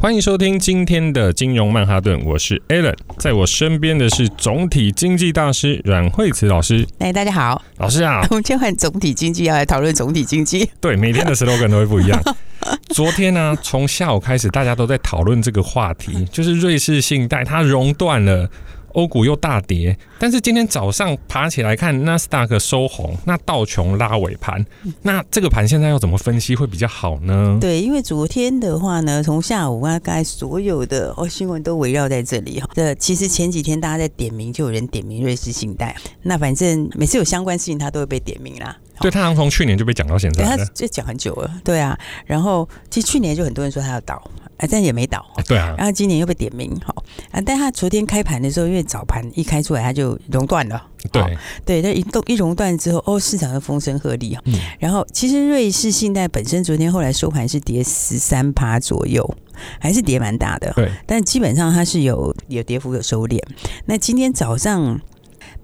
欢迎收听今天的金融曼哈顿，我是 Alan，在我身边的是总体经济大师阮惠慈老师。哎，大家好，老师啊，我们今天换总体经济要来讨论总体经济。对，每天的 slogan 都会不一样。昨天呢、啊，从下午开始，大家都在讨论这个话题，就是瑞士信贷它熔断了。欧股又大跌，但是今天早上爬起来看纳斯达克收红，那道琼拉尾盘，那这个盘现在要怎么分析会比较好呢？对，因为昨天的话呢，从下午，大概所有的哦新闻都围绕在这里哈。这其实前几天大家在点名，就有人点名瑞士信贷，那反正每次有相关事情，他都会被点名啦。对，他好像从去年就被讲到现在，他就讲很久了。对啊，然后其实去年就很多人说他要倒。啊，但也没倒。对啊，然后今年又被点名，好啊，但他昨天开盘的时候，因为早盘一开出来，他就熔断了。对对，那一动一熔断之后，哦，市场就风声鹤唳啊。嗯。然后其实瑞士信贷本身昨天后来收盘是跌十三趴左右，还是跌蛮大的。对。但基本上它是有有跌幅有收敛。那今天早上。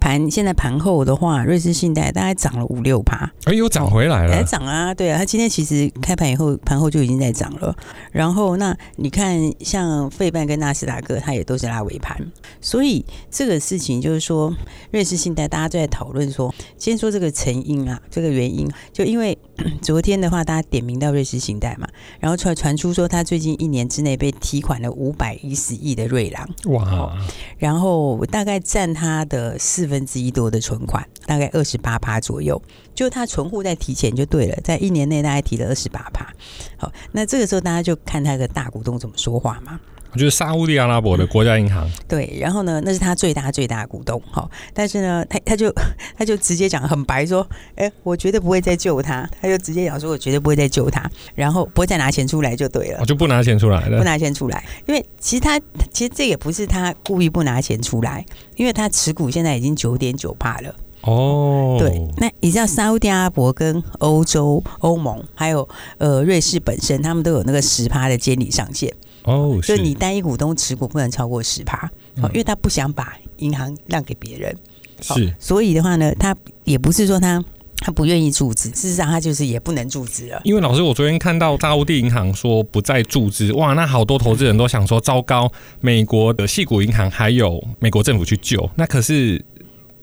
盘现在盘后的话，瑞士信贷大概涨了五六趴，哎又，涨回来了，还涨啊，对啊，它今天其实开盘以后，盘后就已经在涨了。然后那你看，像费半跟纳斯达克，它也都是拉尾盘，所以这个事情就是说，瑞士信贷大家都在讨论说，先说这个成因啊，这个原因，就因为 昨天的话，大家点名到瑞士信贷嘛，然后传传出说，他最近一年之内被提款了五百一十亿的瑞郎，哇，然后大概占他的四分。之一多的存款，大概二十八趴左右，就他存户在提前就对了，在一年内大概提了二十八趴。好，那这个时候大家就看他的大股东怎么说话嘛。就是沙乌地阿拉伯的国家银行、嗯，对，然后呢，那是他最大最大的股东，哈，但是呢，他他就 他就直接讲很白说，哎，我绝对不会再救他，他就直接讲说，我绝对不会再救他，然后不会再拿钱出来就对了，我就不拿钱出来了，不拿钱出来，因为其实他其实这也不是他故意不拿钱出来，因为他持股现在已经九点九帕了，哦，对，那你知道沙乌地阿拉伯跟欧洲欧盟还有呃瑞士本身，他们都有那个十趴的监理上限。哦，所以你单一股东持股不能超过十趴，好，因为他不想把银行让给别人，是，所以的话呢，他也不是说他他不愿意注资，事实上他就是也不能注资了。因为老师，我昨天看到沙乌地银行说不再注资，哇，那好多投资人都想说，糟糕，美国的系股银行还有美国政府去救，那可是。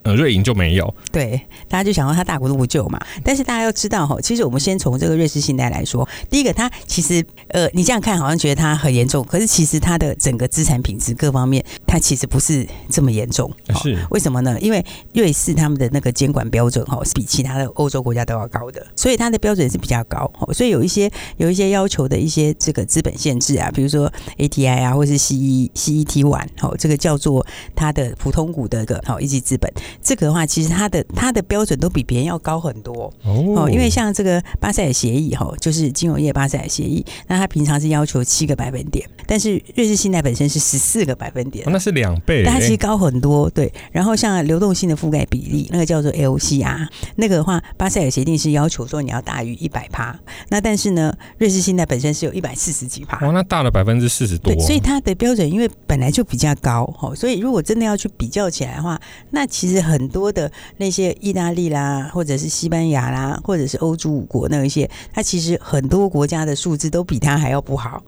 呃，瑞银就没有。对，大家就想到它大股东不救嘛。但是大家要知道哈，其实我们先从这个瑞士信贷来说，第一个，它其实呃，你这样看好像觉得它很严重，可是其实它的整个资产品质各方面，它其实不是这么严重。是为什么呢？因为瑞士他们的那个监管标准哈，是比其他的欧洲国家都要高的，所以它的标准是比较高。所以有一些有一些要求的一些这个资本限制啊，比如说 ATI 啊，或是 CE CET one 好，这个叫做它的普通股的一个好一级资本。这个的话，其实它的它的标准都比别人要高很多哦。因为像这个巴塞尔协议哈，就是金融业巴塞尔协议，那它平常是要求七个百分点，但是瑞士信贷本身是十四个百分点，那是两倍，但它其实高很多。对，然后像流动性的覆盖比例，那个叫做 LCR，那个的话，巴塞尔协定是要求说你要大于一百趴，那但是呢，瑞士信贷本身是有一百四十几趴，哦，那大了百分之四十多，所以它的标准因为本来就比较高哈，所以如果真的要去比较起来的话，那其实。很多的那些意大利啦，或者是西班牙啦，或者是欧洲五国那一些，它其实很多国家的数字都比它还要不好，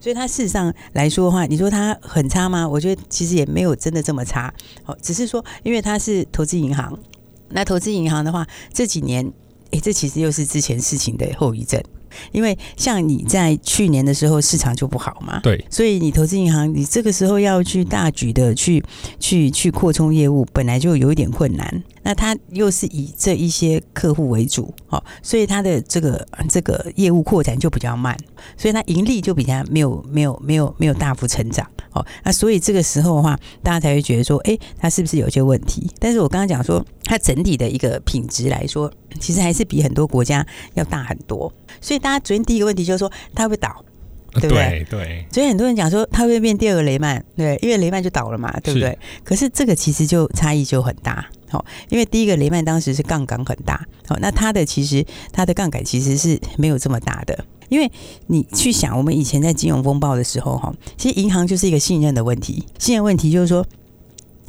所以它事实上来说的话，你说它很差吗？我觉得其实也没有真的这么差，哦，只是说因为它是投资银行，那投资银行的话，这几年，诶，这其实又是之前事情的后遗症。因为像你在去年的时候市场就不好嘛，对，所以你投资银行，你这个时候要去大举的去去去扩充业务，本来就有一点困难。那他又是以这一些客户为主，哦，所以他的这个这个业务扩展就比较慢，所以他盈利就比较没有没有没有没有大幅成长，哦，那所以这个时候的话，大家才会觉得说，哎，他是不是有些问题？但是我刚刚讲说，它整体的一个品质来说，其实还是比很多国家要大很多。所以大家昨天第一个问题就是说，它会倒？对不对？对对。所以很多人讲说，它会变第二个雷曼，对，因为雷曼就倒了嘛，对不对？可是这个其实就差异就很大，好，因为第一个雷曼当时是杠杆很大，好，那它的其实它的杠杆其实是没有这么大的，因为你去想，我们以前在金融风暴的时候，哈，其实银行就是一个信任的问题，信任问题就是说。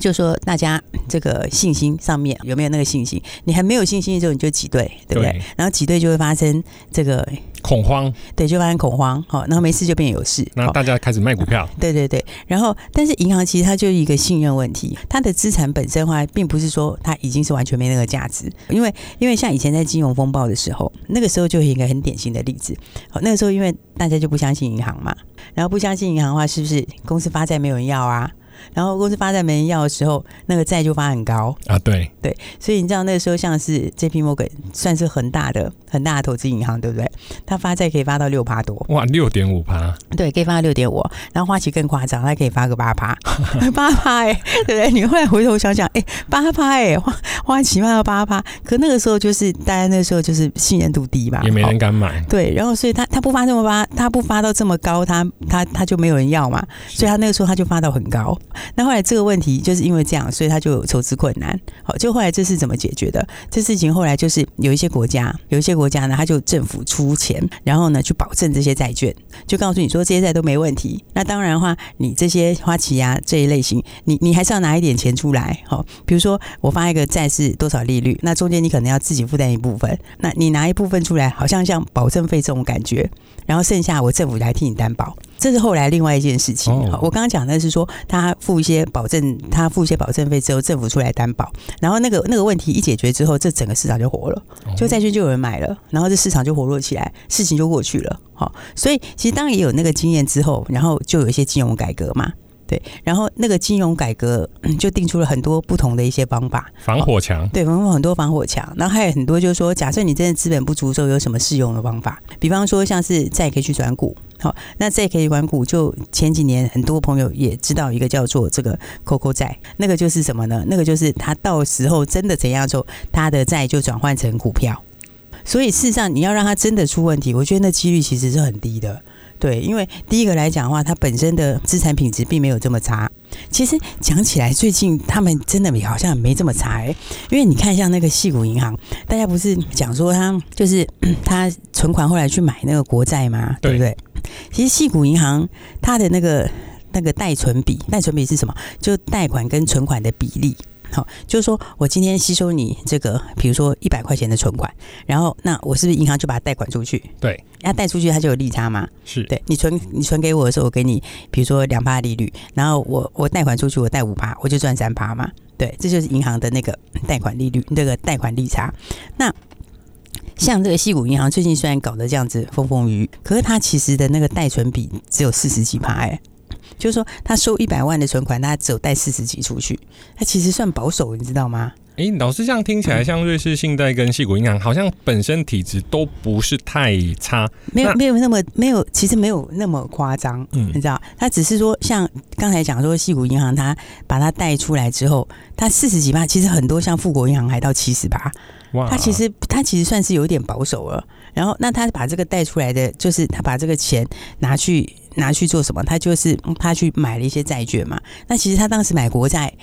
就说大家这个信心上面有没有那个信心？你还没有信心的时候，你就挤兑，对不对？对，然后挤兑就会发生这个恐慌，对，就发生恐慌，好，然后没事就变有事，那大家开始卖股票，对对对。然后，但是银行其实它就是一个信任问题，它的资产本身的话，并不是说它已经是完全没那个价值，因为因为像以前在金融风暴的时候，那个时候就是一个很典型的例子，好，那个时候因为大家就不相信银行嘛，然后不相信银行的话，是不是公司发债没有人要啊？然后公司发债没人要的时候，那个债就发很高。啊，对。对，所以你知道那个时候像是 JP Morgan 算是很大的很大的投资银行，对不对？它发债可以发到六趴多，哇，六点五趴，对，可以发到六点五。然后花旗更夸张，它可以发个八趴，八趴哎，对不对？你后来回头想想，哎，八趴哎，花花旗发到八趴，可那个时候就是大家那个时候就是信任度低嘛，也没人敢买，对，然后所以他他不发这么发，他不发到这么高，他他他就没有人要嘛，所以他那个时候他就发到很高。那后来这个问题就是因为这样，所以他就有筹资困难。好，就后来这是怎么解决的？这事情后来就是有一些国家，有一些国家呢，他就政府出钱，然后呢去保证这些债券，就告诉你说这些债都没问题。那当然的话，你这些花旗啊这一类型，你你还是要拿一点钱出来。好，比如说我发一个债是多少利率，那中间你可能要自己负担一部分，那你拿一部分出来，好像像保证费这种感觉，然后剩下我政府来替你担保。这是后来另外一件事情。哦、我刚刚讲的是说，他付一些保证，他付一些保证费之后，政府出来担保，然后那个那个问题一解决之后，这整个市场就活了，就债券就有人买了，然后这市场就活络起来，事情就过去了。好，所以其实当然也有那个经验之后，然后就有一些金融改革嘛。对，然后那个金融改革就定出了很多不同的一些方法，防火墙。对，防很多防火墙。然后还有很多就是说，假设你真的资本不足的时候，有什么适用的方法？比方说，像是债可以去转股。好，那债可以转股，就前几年很多朋友也知道一个叫做这个 COCO 债，那个就是什么呢？那个就是他到时候真的怎样做，他的债就转换成股票。所以事实上，你要让他真的出问题，我觉得那几率其实是很低的。对，因为第一个来讲的话，它本身的资产品质并没有这么差。其实讲起来，最近他们真的好像没这么差哎。因为你看，像那个细谷银行，大家不是讲说他就是 他存款后来去买那个国债吗？对不对？其实细谷银行它的那个那个贷存比，贷存比是什么？就贷款跟存款的比例。好，就是说我今天吸收你这个，比如说一百块钱的存款，然后那我是不是银行就把它贷款出去？对，那贷出去它就有利差嘛？是对，你存你存给我的时候，我给你比如说两趴利率，然后我我贷款出去我贷五趴，我就赚三趴嘛？对，这就是银行的那个贷款利率，那个贷款利差。那像这个西谷银行最近虽然搞得这样子风风雨雨，可是它其实的那个贷存比只有四十几趴哎。就是说，他收一百万的存款，他只有贷四十几出去，他其实算保守，你知道吗？哎、欸，老师这样听起来，像瑞士信贷跟细谷银行，好像本身体质都不是太差，没有没有那么没有，其实没有那么夸张，嗯，你知道？他只是说，像刚才讲说，细谷银行他把它贷出来之后，他四十几万，其实很多像富国银行还到七十八，哇，他其实他其实算是有点保守了。然后，那他把这个贷出来的，就是他把这个钱拿去拿去做什么？他就是他去买了一些债券嘛。那其实他当时买国债。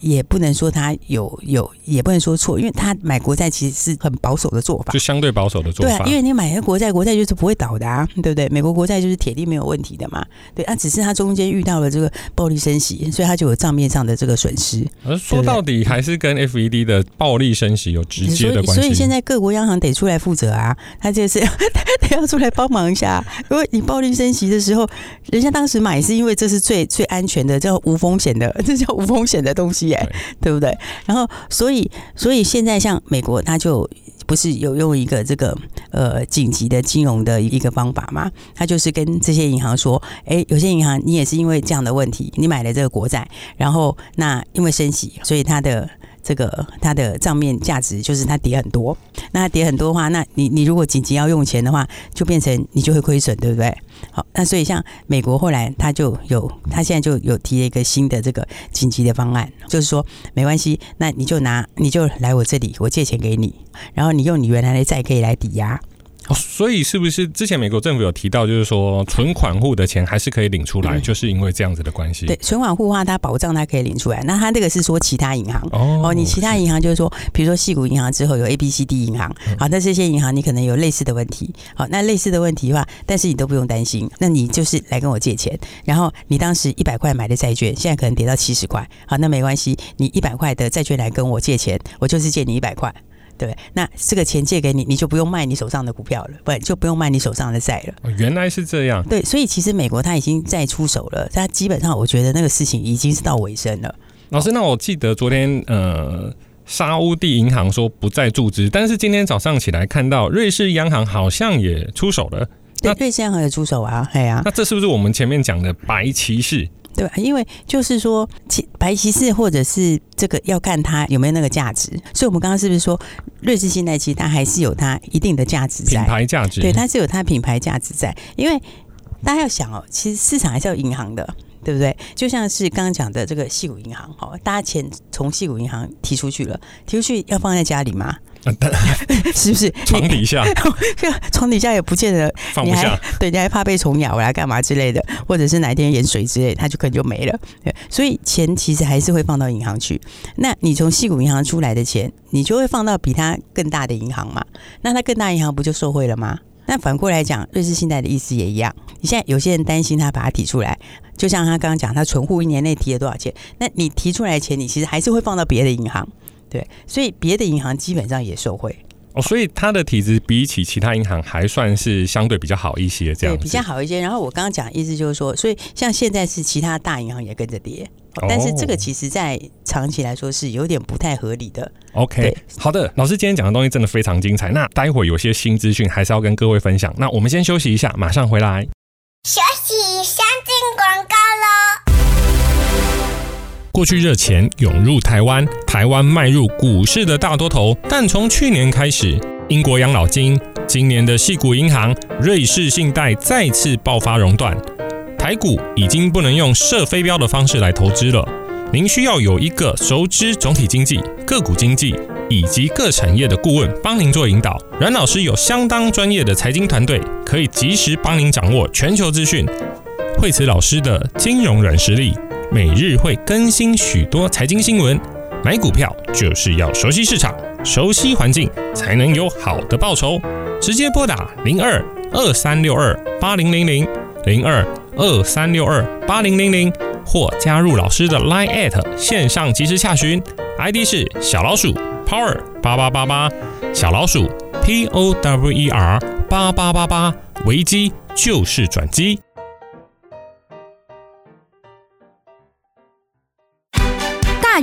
也不能说他有有，也不能说错，因为他买国债其实是很保守的做法，就相对保守的做法。对啊，因为你买个国债，国债就是不会倒的啊，对不对？美国国债就是铁定没有问题的嘛。对啊，只是他中间遇到了这个暴力升息，所以他就有账面上的这个损失。而说到底，还是跟 FED 的暴力升息有直接的关系。所以现在各国央行得出来负责啊，他就是 得要出来帮忙一下。因为你暴力升息的时候，人家当时买是因为这是最最安全的，叫无风险的，这叫无风险的东西。对，对不对？然后，所以，所以现在像美国，它就不是有用一个这个呃紧急的金融的一个方法嘛？它就是跟这些银行说，哎，有些银行你也是因为这样的问题，你买了这个国债，然后那因为升息，所以它的。这个它的账面价值就是它跌很多，那它跌很多的话，那你你如果紧急要用钱的话，就变成你就会亏损，对不对？好，那所以像美国后来他就有，他现在就有提了一个新的这个紧急的方案，就是说没关系，那你就拿你就来我这里，我借钱给你，然后你用你原来的债可以来抵押。哦，所以是不是之前美国政府有提到，就是说存款户的钱还是可以领出来，嗯、就是因为这样子的关系？对，存款户的话，它保障它可以领出来。那它这个是说其他银行哦，哦，你其他银行就是说，比如说细谷银行之后有 A、B、C、D 银行，好，那这些银行你可能有类似的问题，好，那类似的问题的话，但是你都不用担心，那你就是来跟我借钱，然后你当时一百块买的债券，现在可能跌到七十块，好，那没关系，你一百块的债券来跟我借钱，我就是借你一百块。对，那这个钱借给你，你就不用卖你手上的股票了，不就不用卖你手上的债了。原来是这样。对，所以其实美国他已经在出手了，他基本上我觉得那个事情已经是到尾声了。老师，那我记得昨天呃，沙乌地银行说不再注资，但是今天早上起来看到瑞士央行好像也出手了。对，瑞士央行也出手啊，对啊。那这是不是我们前面讲的白骑士？对吧？因为就是说，其白骑士或者是这个要看它有没有那个价值。所以，我们刚刚是不是说，瑞士信贷其实它还是有它一定的价值在，品牌价值。对，它是有它品牌价值在。因为大家要想哦，其实市场还是有银行的，对不对？就像是刚刚讲的这个细谷银行，哈，大家钱从细谷银行提出去了，提出去要放在家里吗？是不是床底下？床底下也不见得放不下，对，你还怕被虫咬来干嘛之类的，或者是哪一天盐水之类，它就可能就没了。对，所以钱其实还是会放到银行去。那你从细谷银行出来的钱，你就会放到比它更大的银行嘛？那它更大银行不就受贿了吗？那反过来讲，瑞士信贷的意思也一样。你现在有些人担心他把它提出来，就像他刚刚讲，他存户一年内提了多少钱？那你提出来的钱，你其实还是会放到别的银行。对，所以别的银行基本上也受惠哦，所以它的体质比起其他银行还算是相对比较好一些，这样对比较好一些。然后我刚刚讲的意思就是说，所以像现在是其他大银行也跟着跌，但是这个其实在长期来说是有点不太合理的。OK，好的，老师今天讲的东西真的非常精彩。那待会有些新资讯还是要跟各位分享。那我们先休息一下，马上回来。休息，过去热钱涌入台湾，台湾迈入股市的大多头。但从去年开始，英国养老金、今年的矽谷银行、瑞士信贷再次爆发熔断，台股已经不能用射飞镖的方式来投资了。您需要有一个熟知总体经济、个股经济以及各产业的顾问帮您做引导。阮老师有相当专业的财经团队，可以及时帮您掌握全球资讯。惠慈老师的金融软实力。每日会更新许多财经新闻，买股票就是要熟悉市场、熟悉环境，才能有好的报酬。直接拨打零二二三六二八零零零零二二三六二八零零零，或加入老师的 Line@ 线上即时洽询，ID 是小老鼠 Power 八八八八，小老鼠 P O W E R 八八八八，危机就是转机。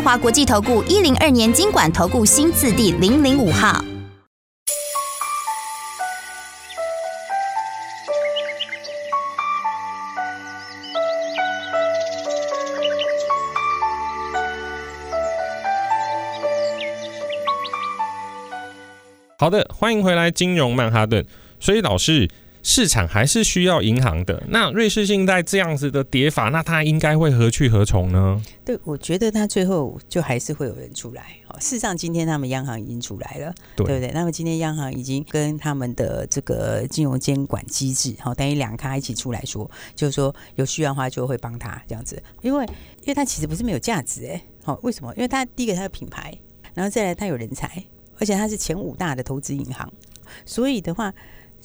华国际投顾一零二年金管投顾新字第零零五号。好的，欢迎回来，金融曼哈顿。所以老师，市场还是需要银行的。那瑞士信贷这样子的跌法，那它应该会何去何从呢？对，我觉得它最后就还是会有人出来。哦，事实上，今天他们央行已经出来了，对，对不对？那么今天央行已经跟他们的这个金融监管机制，好，等于两咖一起出来说，就是说有需要的话就会帮他这样子。因为，因为它其实不是没有价值，哎，好，为什么？因为它第一个它有品牌，然后再来它有人才。而且它是前五大的投资银行，所以的话，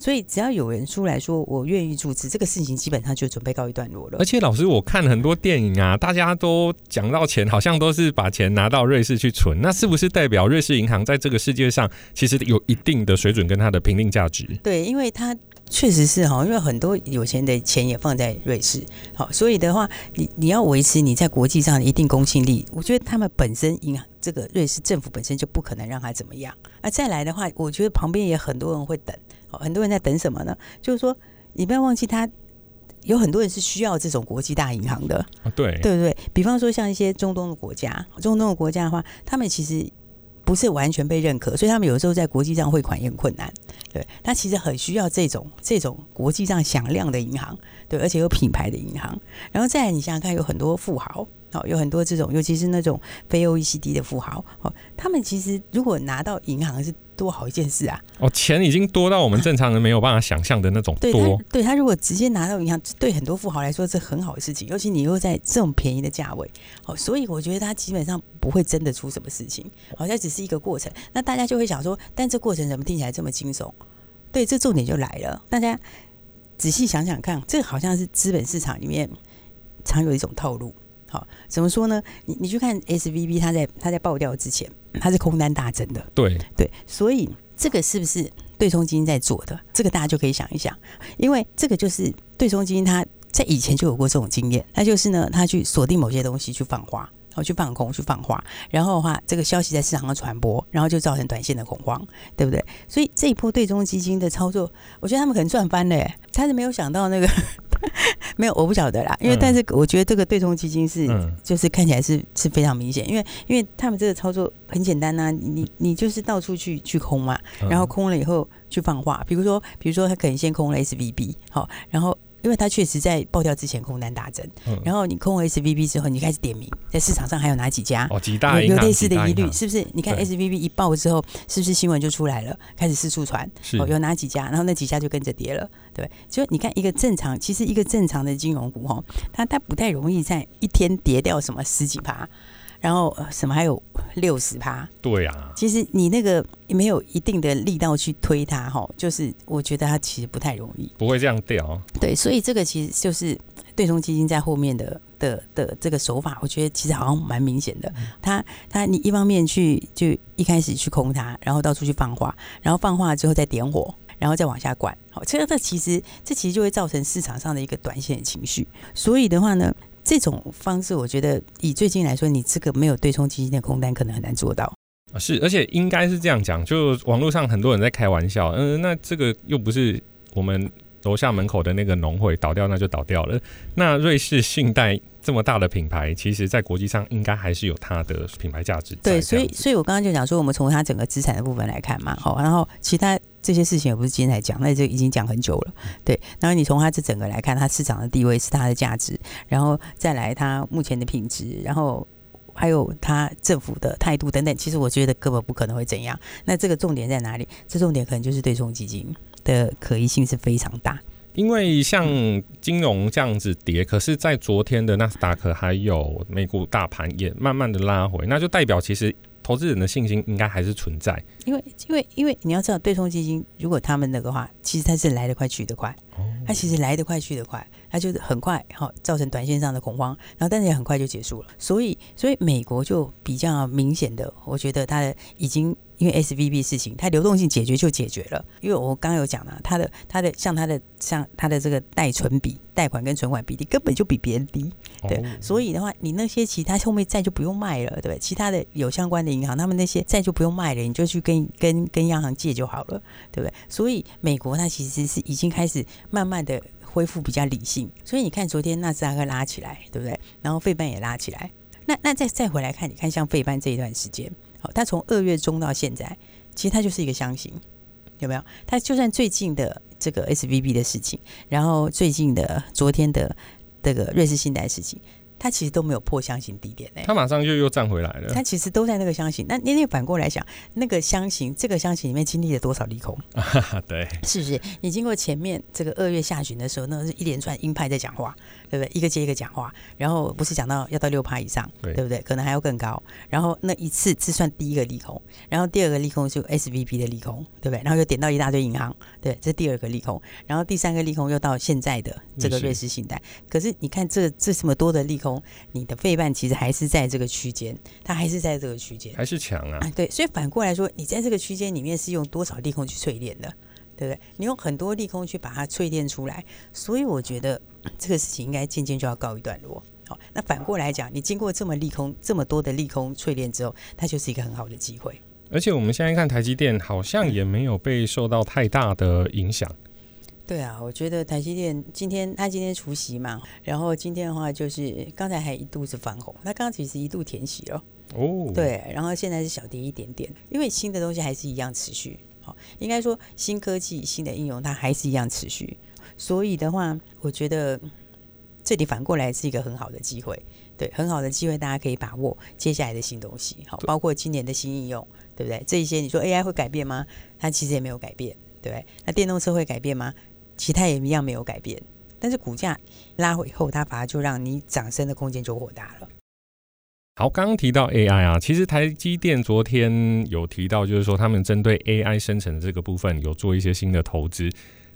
所以只要有人出来说我愿意注资，这个事情基本上就准备告一段落了。而且老师，我看很多电影啊，大家都讲到钱，好像都是把钱拿到瑞士去存，那是不是代表瑞士银行在这个世界上其实有一定的水准跟它的评定价值？对，因为它确实是哈，因为很多有钱的钱也放在瑞士，好，所以的话，你你要维持你在国际上的一定公信力，我觉得他们本身银行。这个瑞士政府本身就不可能让他怎么样。那再来的话，我觉得旁边也很多人会等，很多人在等什么呢？就是说，你不要忘记，他有很多人是需要这种国际大银行的。对，对不对？比方说，像一些中东的国家，中东的国家的话，他们其实不是完全被认可，所以他们有时候在国际上汇款也很困难。对，他其实很需要这种这种国际上响亮的银行，对，而且有品牌的银行。然后再来，你想想看，有很多富豪。哦，有很多这种，尤其是那种非 OECD 的富豪，哦，他们其实如果拿到银行是多好一件事啊！哦，钱已经多到我们正常人没有办法想象的那种多。对他，如果直接拿到银行，对很多富豪来说是很好的事情，尤其你又在这种便宜的价位，哦，所以我觉得他基本上不会真的出什么事情，好像只是一个过程。那大家就会想说，但这过程怎么听起来这么惊悚？对，这重点就来了，大家仔细想想看，这好像是资本市场里面常有一种套路。好，怎么说呢？你你去看 SVB，它在它在爆掉之前，它是空单大增的。对对，所以这个是不是对冲基金在做的？这个大家就可以想一想，因为这个就是对冲基金，它在以前就有过这种经验，那就是呢，它去锁定某些东西去放花，然后去放空，去放话，然后的话，这个消息在市场上传播，然后就造成短线的恐慌，对不对？所以这一波对冲基金的操作，我觉得他们可能赚翻了，他是没有想到那个。没有，我不晓得啦。因为，但是我觉得这个对冲基金是，嗯、就是看起来是是非常明显。因为，因为他们这个操作很简单呐、啊，你你就是到处去去空嘛，然后空了以后去放话。比如说，比如说他可能先空了 SVB，好，然后。因为它确实在爆掉之前空单大增，嗯、然后你空了 SVB 之后，你开始点名在市场上还有哪几家？哦，几大有类似的疑虑，是不是？你看 SVB 一爆之后，是不是新闻就出来了，开始四处传？哦，有哪几家？然后那几家就跟着跌了，对。就你看一个正常，其实一个正常的金融股哈，它它不太容易在一天跌掉什么十几趴。然后什么还有六十趴？对啊，其实你那个没有一定的力道去推它哈，就是我觉得它其实不太容易，不会这样掉。对，所以这个其实就是对冲基金在后面的的的这个手法，我觉得其实好像蛮明显的。它它你一方面去就一开始去空它，然后到处去放话，然后放话之后再点火，然后再往下灌。好，这个这其实这其实就会造成市场上的一个短线的情绪。所以的话呢。这种方式，我觉得以最近来说，你这个没有对冲基金的空单，可能很难做到。是，而且应该是这样讲，就网络上很多人在开玩笑，嗯，那这个又不是我们楼下门口的那个农会倒掉，那就倒掉了。那瑞士信贷这么大的品牌，其实在国际上应该还是有它的品牌价值。对，所以，所以我刚刚就讲说，我们从它整个资产的部分来看嘛，好，然后其他。这些事情也不是今天才讲，那就已经讲很久了。对，然后你从它这整个来看，它市场的地位是它的价值，然后再来它目前的品质，然后还有它政府的态度等等，其实我觉得根本不可能会怎样。那这个重点在哪里？这重点可能就是对冲基金的可疑性是非常大。因为像金融这样子跌，可是在昨天的纳斯达克还有美股大盘也慢慢的拉回，那就代表其实。投资人的信心应该还是存在，因为因为因为你要知道，对冲基金如果他们那个话，其实它是来得快去得快，它其实来得快去得快，它就是很快哦造成短线上的恐慌，然后但是也很快就结束了，所以所以美国就比较明显的，我觉得它的已经。因为 SVB 事情，它流动性解决就解决了。因为我刚刚有讲了，它的它的像它的像它的这个贷存比、贷款跟存款比例根本就比别人低，对。Oh. 所以的话，你那些其他后面债就不用卖了，对不对？其他的有相关的银行，他们那些债就不用卖了，你就去跟跟跟央行借就好了，对不对？所以美国它其实是已经开始慢慢的恢复比较理性。所以你看昨天纳斯达克拉起来，对不对？然后费半也拉起来。那那再再回来看，你看像费半这一段时间。他从二月中到现在，其实他就是一个箱型，有没有？他就算最近的这个 SVB 的事情，然后最近的昨天的这个瑞士信贷事情。它其实都没有破箱型低点呢，它马上就又站回来了。它其实都在那个箱型，那你你反过来想，那个箱型这个箱型里面经历了多少利空？对，是不是？你经过前面这个二月下旬的时候，那是一连串鹰派在讲话，对不对？一个接一个讲话，然后不是讲到要到六趴以上，对，对不对？可能还要更高。然后那一次只算第一个利空，然后第二个利空就 S V P 的利空，对不对？然后又点到一大堆银行，对，这是第二个利空。然后第三个利空又到现在的这个瑞士信贷。可是你看这这这么多的利空。你的费半其实还是在这个区间，它还是在这个区间，还是强啊，啊？对，所以反过来说，你在这个区间里面是用多少利空去淬炼的，对不对？你用很多利空去把它淬炼出来，所以我觉得 这个事情应该渐渐就要告一段落。好，那反过来讲，你经过这么利空这么多的利空淬炼之后，它就是一个很好的机会。而且我们现在看台积电，好像也没有被受到太大的影响。对啊，我觉得台积电今天他今天除夕嘛，然后今天的话就是刚才还一度是翻红，他刚刚其实一度填息了哦，对，然后现在是小跌一点点，因为新的东西还是一样持续，好，应该说新科技、新的应用它还是一样持续，所以的话，我觉得这里反过来是一个很好的机会，对，很好的机会，大家可以把握接下来的新东西，好，包括今年的新应用，对不对？这一些你说 AI 会改变吗？它其实也没有改变，对不对？那电动车会改变吗？其他也一样没有改变，但是股价拉回以后，它反而就让你涨升的空间就扩大了。好，刚刚提到 AI 啊，其实台积电昨天有提到，就是说他们针对 AI 生成的这个部分有做一些新的投资。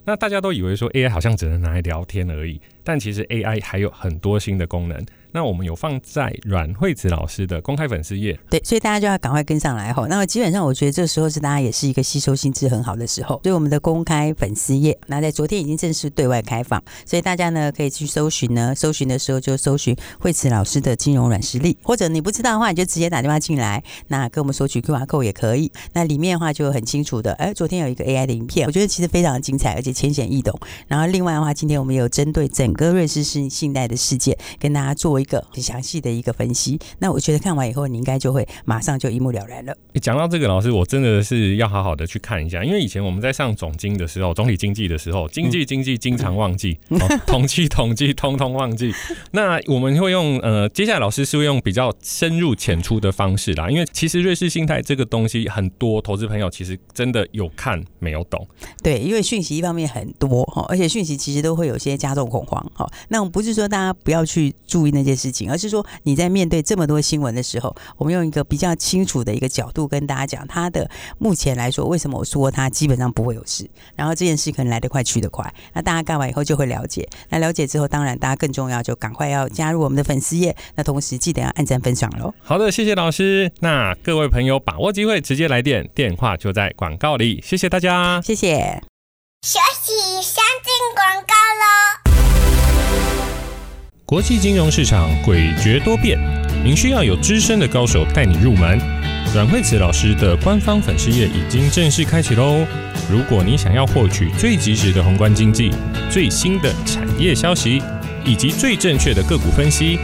那大家都以为说 AI 好像只能拿来聊天而已，但其实 AI 还有很多新的功能。那我们有放在阮慧慈老师的公开粉丝页，对，所以大家就要赶快跟上来吼。那么基本上，我觉得这时候是大家也是一个吸收新知很好的时候。所以我们的公开粉丝页，那在昨天已经正式对外开放，所以大家呢可以去搜寻呢，搜寻的时候就搜寻慧慈老师的金融软实力，或者你不知道的话，你就直接打电话进来，那跟我们索取 QR code 也可以。那里面的话就很清楚的，哎，昨天有一个 AI 的影片，我觉得其实非常的精彩，而且浅显易懂。然后另外的话，今天我们有针对整个瑞士信信贷的事件，跟大家做一个很详细的一个分析，那我觉得看完以后，你应该就会马上就一目了然了。你讲到这个，老师，我真的是要好好的去看一下，因为以前我们在上总经的时候，总体经济的时候，经济经济经常忘记，嗯哦、统计统计通通忘记。那我们会用呃，接下来老师是会用比较深入浅出的方式啦，因为其实瑞士信贷这个东西，很多投资朋友其实真的有看没有懂。对，因为讯息一方面很多哈，而且讯息其实都会有些加重恐慌哈。那我们不是说大家不要去注意那件事情，而是说。你在面对这么多新闻的时候，我们用一个比较清楚的一个角度跟大家讲，它的目前来说，为什么我说它基本上不会有事？然后这件事可能来得快去得快，那大家干完以后就会了解。那了解之后，当然大家更重要，就赶快要加入我们的粉丝页。那同时记得要按赞分享喽。好的，谢谢老师。那各位朋友把握机会，直接来电，电话就在广告里。谢谢大家，谢谢。学习先进广告喽。国际金融市场诡谲多变，您需要有资深的高手带你入门。阮慧慈老师的官方粉丝页已经正式开启喽！如果你想要获取最及时的宏观经济、最新的产业消息，以及最正确的个股分析，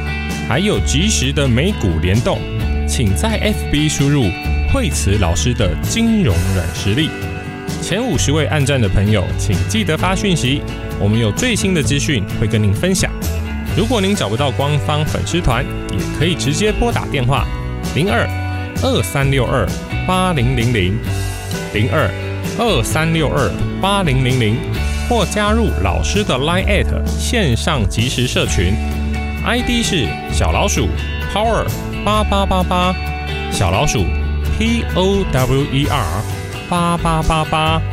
还有及时的美股联动，请在 FB 输入慧慈老师的金融软实力。前五十位按赞的朋友，请记得发讯息，我们有最新的资讯会跟您分享。如果您找不到官方粉丝团，也可以直接拨打电话零二二三六二八零零零零二二三六二八零零零，或加入老师的 Line@ 线上即时社群，ID 是小老鼠 Power 八八八八，小老鼠 P O W E R 八八八八。